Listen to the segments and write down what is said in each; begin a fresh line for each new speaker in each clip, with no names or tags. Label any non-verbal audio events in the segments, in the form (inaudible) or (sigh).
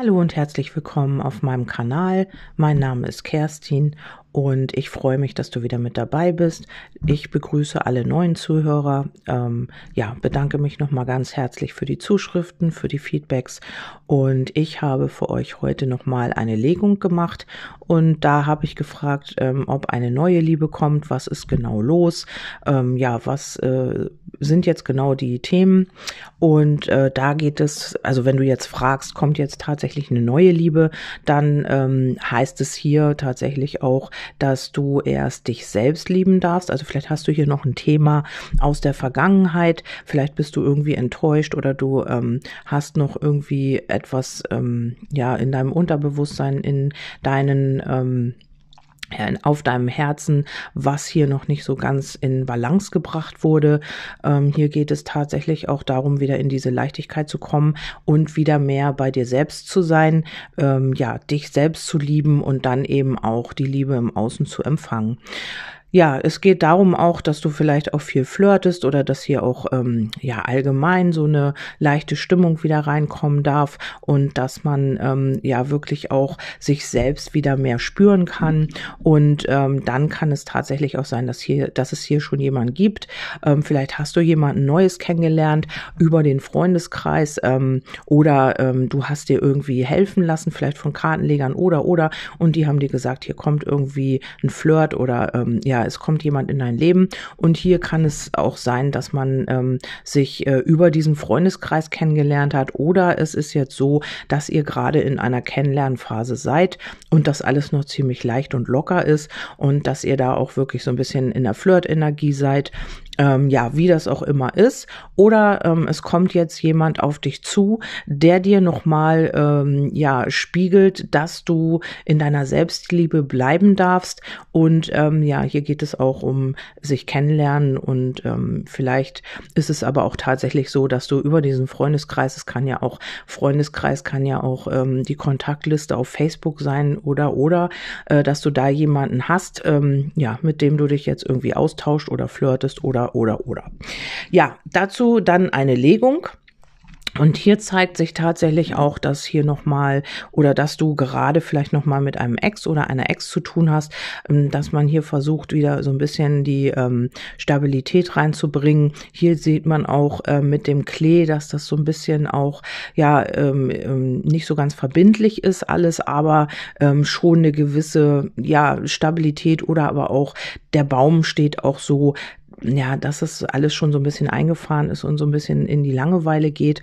Hallo und herzlich willkommen auf meinem Kanal. Mein Name ist Kerstin und ich freue mich, dass du wieder mit dabei bist. Ich begrüße alle neuen Zuhörer. Ähm, ja, bedanke mich nochmal ganz herzlich für die Zuschriften, für die Feedbacks. Und ich habe für euch heute nochmal eine Legung gemacht. Und da habe ich gefragt, ähm, ob eine neue Liebe kommt, was ist genau los, ähm, ja, was äh, sind jetzt genau die Themen? Und äh, da geht es, also wenn du jetzt fragst, kommt jetzt tatsächlich eine neue Liebe, dann ähm, heißt es hier tatsächlich auch, dass du erst dich selbst lieben darfst. Also vielleicht hast du hier noch ein Thema aus der Vergangenheit. Vielleicht bist du irgendwie enttäuscht oder du ähm, hast noch irgendwie etwas ähm, ja in deinem Unterbewusstsein, in deinen ähm, auf deinem Herzen, was hier noch nicht so ganz in Balance gebracht wurde. Ähm, hier geht es tatsächlich auch darum, wieder in diese Leichtigkeit zu kommen und wieder mehr bei dir selbst zu sein, ähm, ja, dich selbst zu lieben und dann eben auch die Liebe im Außen zu empfangen. Ja, es geht darum auch, dass du vielleicht auch viel flirtest oder dass hier auch ähm, ja allgemein so eine leichte Stimmung wieder reinkommen darf und dass man ähm, ja wirklich auch sich selbst wieder mehr spüren kann und ähm, dann kann es tatsächlich auch sein, dass hier, dass es hier schon jemanden gibt. Ähm, vielleicht hast du jemanden Neues kennengelernt über den Freundeskreis ähm, oder ähm, du hast dir irgendwie helfen lassen, vielleicht von Kartenlegern oder oder und die haben dir gesagt, hier kommt irgendwie ein Flirt oder ähm, ja es kommt jemand in dein Leben. Und hier kann es auch sein, dass man ähm, sich äh, über diesen Freundeskreis kennengelernt hat. Oder es ist jetzt so, dass ihr gerade in einer Kennenlernphase seid und das alles noch ziemlich leicht und locker ist und dass ihr da auch wirklich so ein bisschen in der Flirt-Energie seid ähm, ja, wie das auch immer ist. Oder ähm, es kommt jetzt jemand auf dich zu, der dir nochmal, ähm, ja, spiegelt, dass du in deiner Selbstliebe bleiben darfst. Und ähm, ja, hier geht es auch um sich kennenlernen und ähm, vielleicht ist es aber auch tatsächlich so, dass du über diesen Freundeskreis, es kann ja auch Freundeskreis, kann ja auch ähm, die Kontaktliste auf Facebook sein oder oder, äh, dass du da jemanden hast, ähm, ja, mit dem du dich jetzt irgendwie austauscht oder flirtest oder oder, oder, Ja, dazu dann eine Legung. Und hier zeigt sich tatsächlich auch, dass hier nochmal oder dass du gerade vielleicht nochmal mit einem Ex oder einer Ex zu tun hast, ähm, dass man hier versucht, wieder so ein bisschen die ähm, Stabilität reinzubringen. Hier sieht man auch äh, mit dem Klee, dass das so ein bisschen auch, ja, ähm, ähm nicht so ganz verbindlich ist alles, aber ähm, schon eine gewisse, ja, Stabilität oder aber auch der Baum steht auch so ja, dass es alles schon so ein bisschen eingefahren ist und so ein bisschen in die Langeweile geht.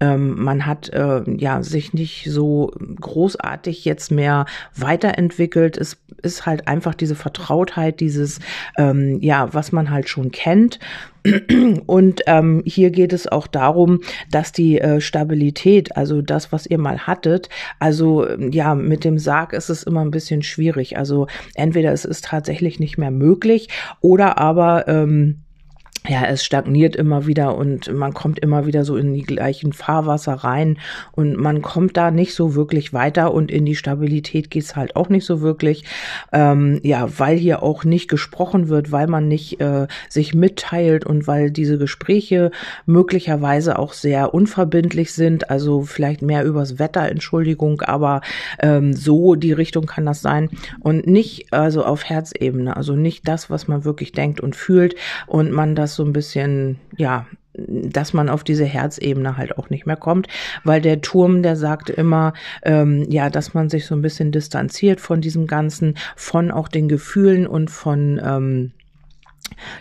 Ähm, man hat äh, ja sich nicht so großartig jetzt mehr weiterentwickelt. Es ist halt einfach diese Vertrautheit, dieses ähm, ja, was man halt schon kennt. (clears throat) Und ähm, hier geht es auch darum, dass die äh, Stabilität, also das, was ihr mal hattet, also ja, mit dem Sarg ist es immer ein bisschen schwierig. Also entweder es ist tatsächlich nicht mehr möglich oder aber ähm, ja, es stagniert immer wieder und man kommt immer wieder so in die gleichen Fahrwasser rein und man kommt da nicht so wirklich weiter und in die Stabilität geht's halt auch nicht so wirklich. Ähm, ja, weil hier auch nicht gesprochen wird, weil man nicht äh, sich mitteilt und weil diese Gespräche möglicherweise auch sehr unverbindlich sind, also vielleicht mehr übers Wetter, Entschuldigung, aber ähm, so die Richtung kann das sein und nicht also auf Herzebene, also nicht das, was man wirklich denkt und fühlt und man das so ein bisschen, ja, dass man auf diese Herzebene halt auch nicht mehr kommt, weil der Turm, der sagt immer, ähm, ja, dass man sich so ein bisschen distanziert von diesem Ganzen, von auch den Gefühlen und von ähm,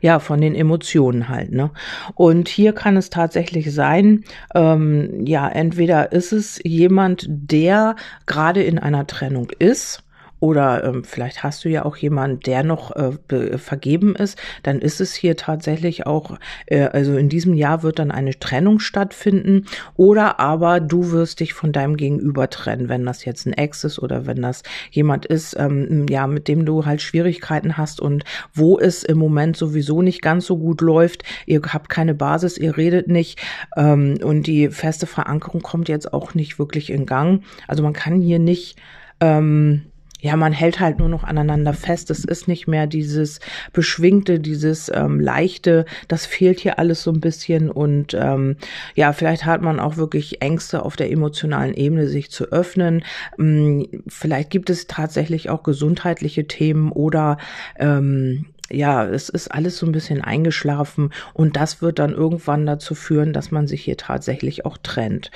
ja, von den Emotionen halt, ne? Und hier kann es tatsächlich sein, ähm, ja, entweder ist es jemand, der gerade in einer Trennung ist, oder ähm, vielleicht hast du ja auch jemanden, der noch äh, vergeben ist, dann ist es hier tatsächlich auch, äh, also in diesem Jahr wird dann eine Trennung stattfinden. Oder aber du wirst dich von deinem Gegenüber trennen, wenn das jetzt ein Ex ist oder wenn das jemand ist, ähm, ja, mit dem du halt Schwierigkeiten hast und wo es im Moment sowieso nicht ganz so gut läuft, ihr habt keine Basis, ihr redet nicht ähm, und die feste Verankerung kommt jetzt auch nicht wirklich in Gang. Also man kann hier nicht ähm, ja, man hält halt nur noch aneinander fest. Es ist nicht mehr dieses beschwingte, dieses ähm, leichte. Das fehlt hier alles so ein bisschen und ähm, ja, vielleicht hat man auch wirklich Ängste auf der emotionalen Ebene, sich zu öffnen. Ähm, vielleicht gibt es tatsächlich auch gesundheitliche Themen oder ähm, ja, es ist alles so ein bisschen eingeschlafen und das wird dann irgendwann dazu führen, dass man sich hier tatsächlich auch trennt.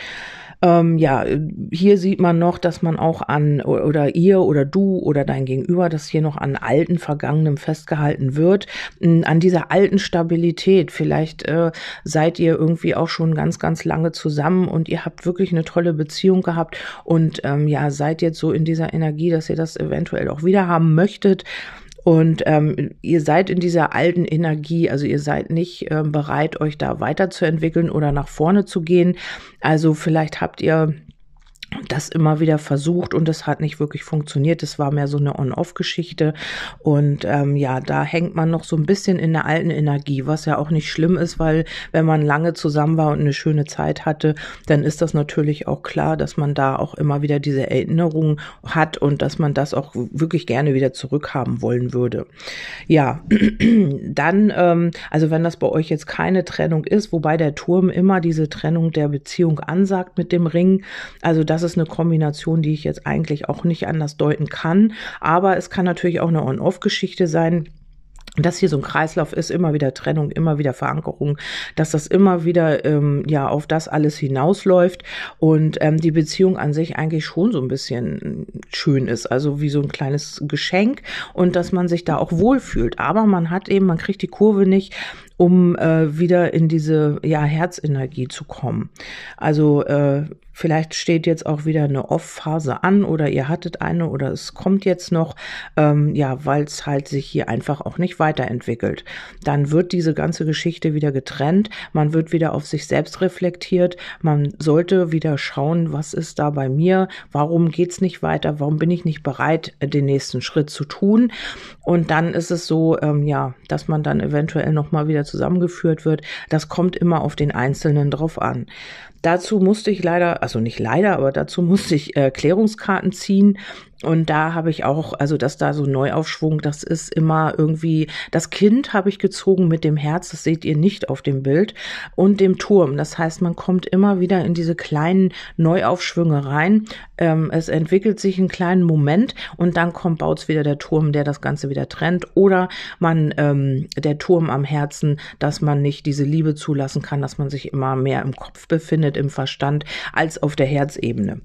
Ähm, ja, hier sieht man noch, dass man auch an oder ihr oder du oder dein Gegenüber, dass hier noch an alten Vergangenem festgehalten wird, an dieser alten Stabilität. Vielleicht äh, seid ihr irgendwie auch schon ganz, ganz lange zusammen und ihr habt wirklich eine tolle Beziehung gehabt und ähm, ja, seid jetzt so in dieser Energie, dass ihr das eventuell auch wieder haben möchtet. Und ähm, ihr seid in dieser alten Energie, also ihr seid nicht ähm, bereit, euch da weiterzuentwickeln oder nach vorne zu gehen. Also vielleicht habt ihr das immer wieder versucht und es hat nicht wirklich funktioniert. Es war mehr so eine On-Off-Geschichte und ähm, ja, da hängt man noch so ein bisschen in der alten Energie, was ja auch nicht schlimm ist, weil wenn man lange zusammen war und eine schöne Zeit hatte, dann ist das natürlich auch klar, dass man da auch immer wieder diese Erinnerungen hat und dass man das auch wirklich gerne wieder zurückhaben wollen würde. Ja, (clears throat) dann, ähm, also wenn das bei euch jetzt keine Trennung ist, wobei der Turm immer diese Trennung der Beziehung ansagt mit dem Ring, also das das ist eine Kombination, die ich jetzt eigentlich auch nicht anders deuten kann. Aber es kann natürlich auch eine On-Off-Geschichte sein dass hier so ein Kreislauf ist, immer wieder Trennung, immer wieder Verankerung, dass das immer wieder ähm, ja auf das alles hinausläuft und ähm, die Beziehung an sich eigentlich schon so ein bisschen schön ist, also wie so ein kleines Geschenk und dass man sich da auch wohlfühlt. Aber man hat eben, man kriegt die Kurve nicht um äh, wieder in diese ja Herzenergie zu kommen. Also äh, vielleicht steht jetzt auch wieder eine Off-Phase an oder ihr hattet eine oder es kommt jetzt noch, ähm, ja, weil es halt sich hier einfach auch nicht weiterentwickelt. Dann wird diese ganze Geschichte wieder getrennt, man wird wieder auf sich selbst reflektiert, man sollte wieder schauen, was ist da bei mir, warum geht's nicht weiter, warum bin ich nicht bereit, den nächsten Schritt zu tun. Und dann ist es so, ähm, ja, dass man dann eventuell nochmal wieder zusammengeführt wird. Das kommt immer auf den Einzelnen drauf an. Dazu musste ich leider, also nicht leider, aber dazu musste ich äh, Klärungskarten ziehen. Und da habe ich auch, also dass da so Neuaufschwung, das ist immer irgendwie, das Kind habe ich gezogen mit dem Herz, das seht ihr nicht auf dem Bild, und dem Turm. Das heißt, man kommt immer wieder in diese kleinen Neuaufschwünge rein. Ähm, es entwickelt sich einen kleinen Moment und dann kommt baut's wieder der Turm, der das Ganze wieder trennt. Oder man, ähm, der Turm am Herzen, dass man nicht diese Liebe zulassen kann, dass man sich immer mehr im Kopf befindet, im Verstand, als auf der Herzebene.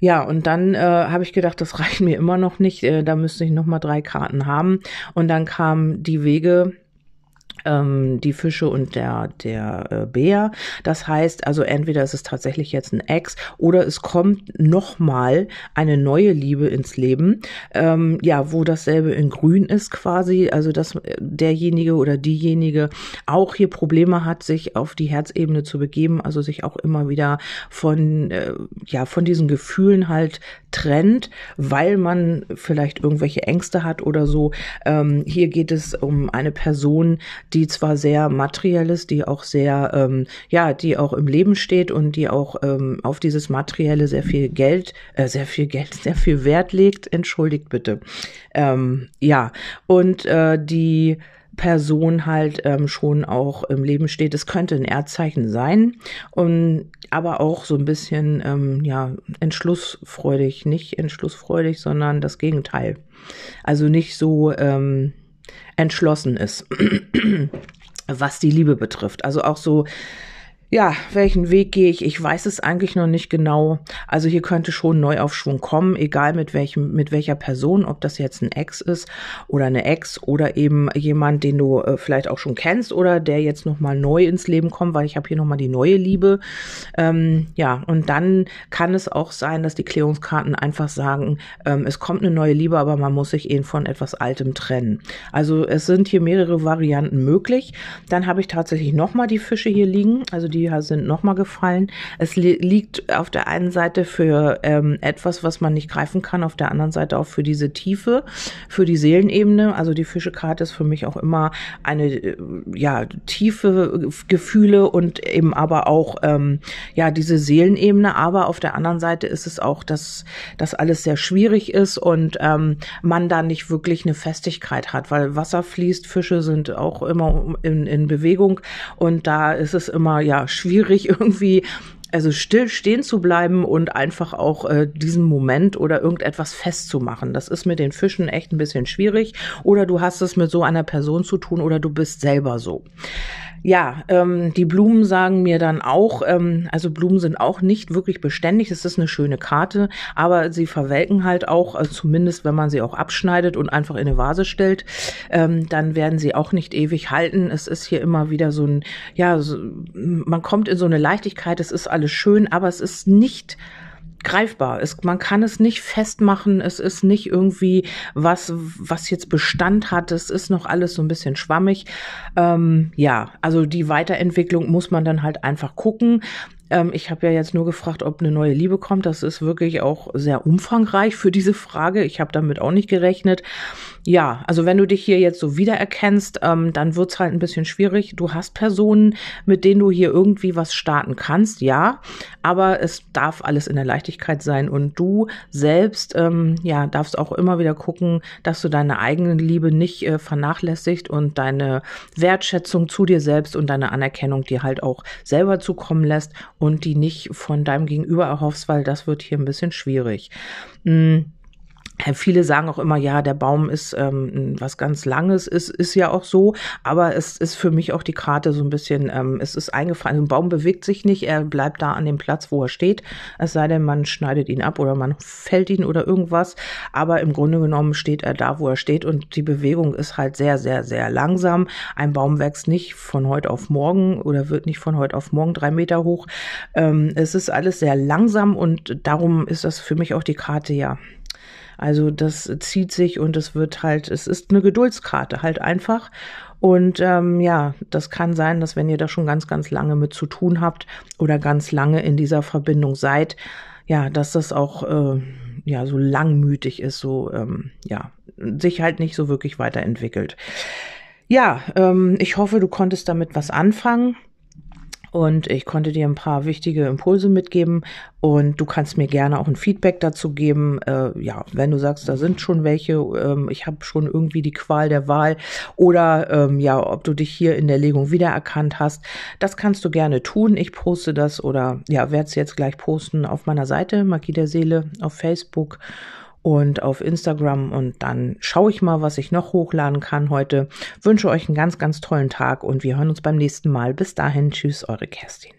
Ja, und dann äh, habe ich gedacht, das mir immer noch nicht. Äh, da müsste ich noch mal drei Karten haben. Und dann kamen die Wege ähm, die Fische und der, der äh, Bär. Das heißt also, entweder ist es tatsächlich jetzt ein Ex oder es kommt nochmal eine neue Liebe ins Leben, ähm, ja, wo dasselbe in grün ist quasi, also dass derjenige oder diejenige auch hier Probleme hat, sich auf die Herzebene zu begeben, also sich auch immer wieder von, äh, ja, von diesen Gefühlen halt trennt, weil man vielleicht irgendwelche Ängste hat oder so. Ähm, hier geht es um eine Person, die zwar sehr materiell ist, die auch sehr, ähm, ja, die auch im Leben steht und die auch ähm, auf dieses Materielle sehr viel Geld, äh, sehr viel Geld, (laughs) sehr viel Wert legt. Entschuldigt bitte. Ähm, ja, und äh, die Person halt ähm, schon auch im Leben steht. Es könnte ein Erdzeichen sein, und, aber auch so ein bisschen ähm, ja entschlussfreudig, nicht entschlussfreudig, sondern das Gegenteil. Also nicht so ähm, entschlossen ist, (clears throat) was die Liebe betrifft. Also auch so ja, welchen Weg gehe ich? Ich weiß es eigentlich noch nicht genau. Also hier könnte schon Neuaufschwung kommen, egal mit welchem, mit welcher Person, ob das jetzt ein Ex ist oder eine Ex oder eben jemand, den du äh, vielleicht auch schon kennst oder der jetzt nochmal neu ins Leben kommt, weil ich habe hier nochmal die neue Liebe. Ähm, ja, und dann kann es auch sein, dass die Klärungskarten einfach sagen, ähm, es kommt eine neue Liebe, aber man muss sich eben von etwas Altem trennen. Also es sind hier mehrere Varianten möglich. Dann habe ich tatsächlich nochmal die Fische hier liegen, also die die sind nochmal gefallen. Es li liegt auf der einen Seite für ähm, etwas, was man nicht greifen kann, auf der anderen Seite auch für diese Tiefe, für die Seelenebene. Also die Fischekarte ist für mich auch immer eine äh, ja tiefe Gefühle und eben aber auch ähm, ja diese Seelenebene. Aber auf der anderen Seite ist es auch, dass das alles sehr schwierig ist und ähm, man da nicht wirklich eine Festigkeit hat, weil Wasser fließt, Fische sind auch immer in, in Bewegung und da ist es immer ja schwierig (laughs) irgendwie also still stehen zu bleiben und einfach auch äh, diesen Moment oder irgendetwas festzumachen. Das ist mit den Fischen echt ein bisschen schwierig. Oder du hast es mit so einer Person zu tun oder du bist selber so. Ja, ähm, die Blumen sagen mir dann auch, ähm, also Blumen sind auch nicht wirklich beständig. Es ist eine schöne Karte, aber sie verwelken halt auch, also zumindest wenn man sie auch abschneidet und einfach in eine Vase stellt, ähm, dann werden sie auch nicht ewig halten. Es ist hier immer wieder so ein, ja, so, man kommt in so eine Leichtigkeit. Es ist alles schön, aber es ist nicht greifbar. Es, man kann es nicht festmachen. Es ist nicht irgendwie was, was jetzt Bestand hat. Es ist noch alles so ein bisschen schwammig. Ähm, ja, also die Weiterentwicklung muss man dann halt einfach gucken. Ähm, ich habe ja jetzt nur gefragt, ob eine neue Liebe kommt. Das ist wirklich auch sehr umfangreich für diese Frage. Ich habe damit auch nicht gerechnet. Ja, also wenn du dich hier jetzt so wiedererkennst, ähm, dann wird's halt ein bisschen schwierig. Du hast Personen, mit denen du hier irgendwie was starten kannst, ja, aber es darf alles in der Leichtigkeit sein und du selbst, ähm, ja, darfst auch immer wieder gucken, dass du deine eigene Liebe nicht äh, vernachlässigt und deine Wertschätzung zu dir selbst und deine Anerkennung dir halt auch selber zukommen lässt und die nicht von deinem Gegenüber erhoffst, weil das wird hier ein bisschen schwierig. Mhm. Viele sagen auch immer, ja, der Baum ist ähm, was ganz Langes, ist, ist ja auch so, aber es ist für mich auch die Karte so ein bisschen, ähm, es ist eingefallen. Ein Baum bewegt sich nicht, er bleibt da an dem Platz, wo er steht, es sei denn, man schneidet ihn ab oder man fällt ihn oder irgendwas, aber im Grunde genommen steht er da, wo er steht und die Bewegung ist halt sehr, sehr, sehr langsam. Ein Baum wächst nicht von heute auf morgen oder wird nicht von heute auf morgen drei Meter hoch. Ähm, es ist alles sehr langsam und darum ist das für mich auch die Karte, ja, also das zieht sich und es wird halt, es ist eine Geduldskarte halt einfach. Und ähm, ja, das kann sein, dass wenn ihr da schon ganz, ganz lange mit zu tun habt oder ganz lange in dieser Verbindung seid, ja, dass das auch äh, ja so langmütig ist, so ähm, ja sich halt nicht so wirklich weiterentwickelt. Ja, ähm, ich hoffe, du konntest damit was anfangen und ich konnte dir ein paar wichtige Impulse mitgeben und du kannst mir gerne auch ein Feedback dazu geben. Äh, ja, wenn du sagst, da sind schon welche, ähm, ich habe schon irgendwie die Qual der Wahl oder ähm, ja, ob du dich hier in der Legung wiedererkannt hast, das kannst du gerne tun. Ich poste das oder ja, werde es jetzt gleich posten auf meiner Seite Magie der Seele auf Facebook und auf Instagram und dann schaue ich mal, was ich noch hochladen kann heute. Wünsche euch einen ganz, ganz tollen Tag und wir hören uns beim nächsten Mal. Bis dahin, tschüss, eure Kerstin.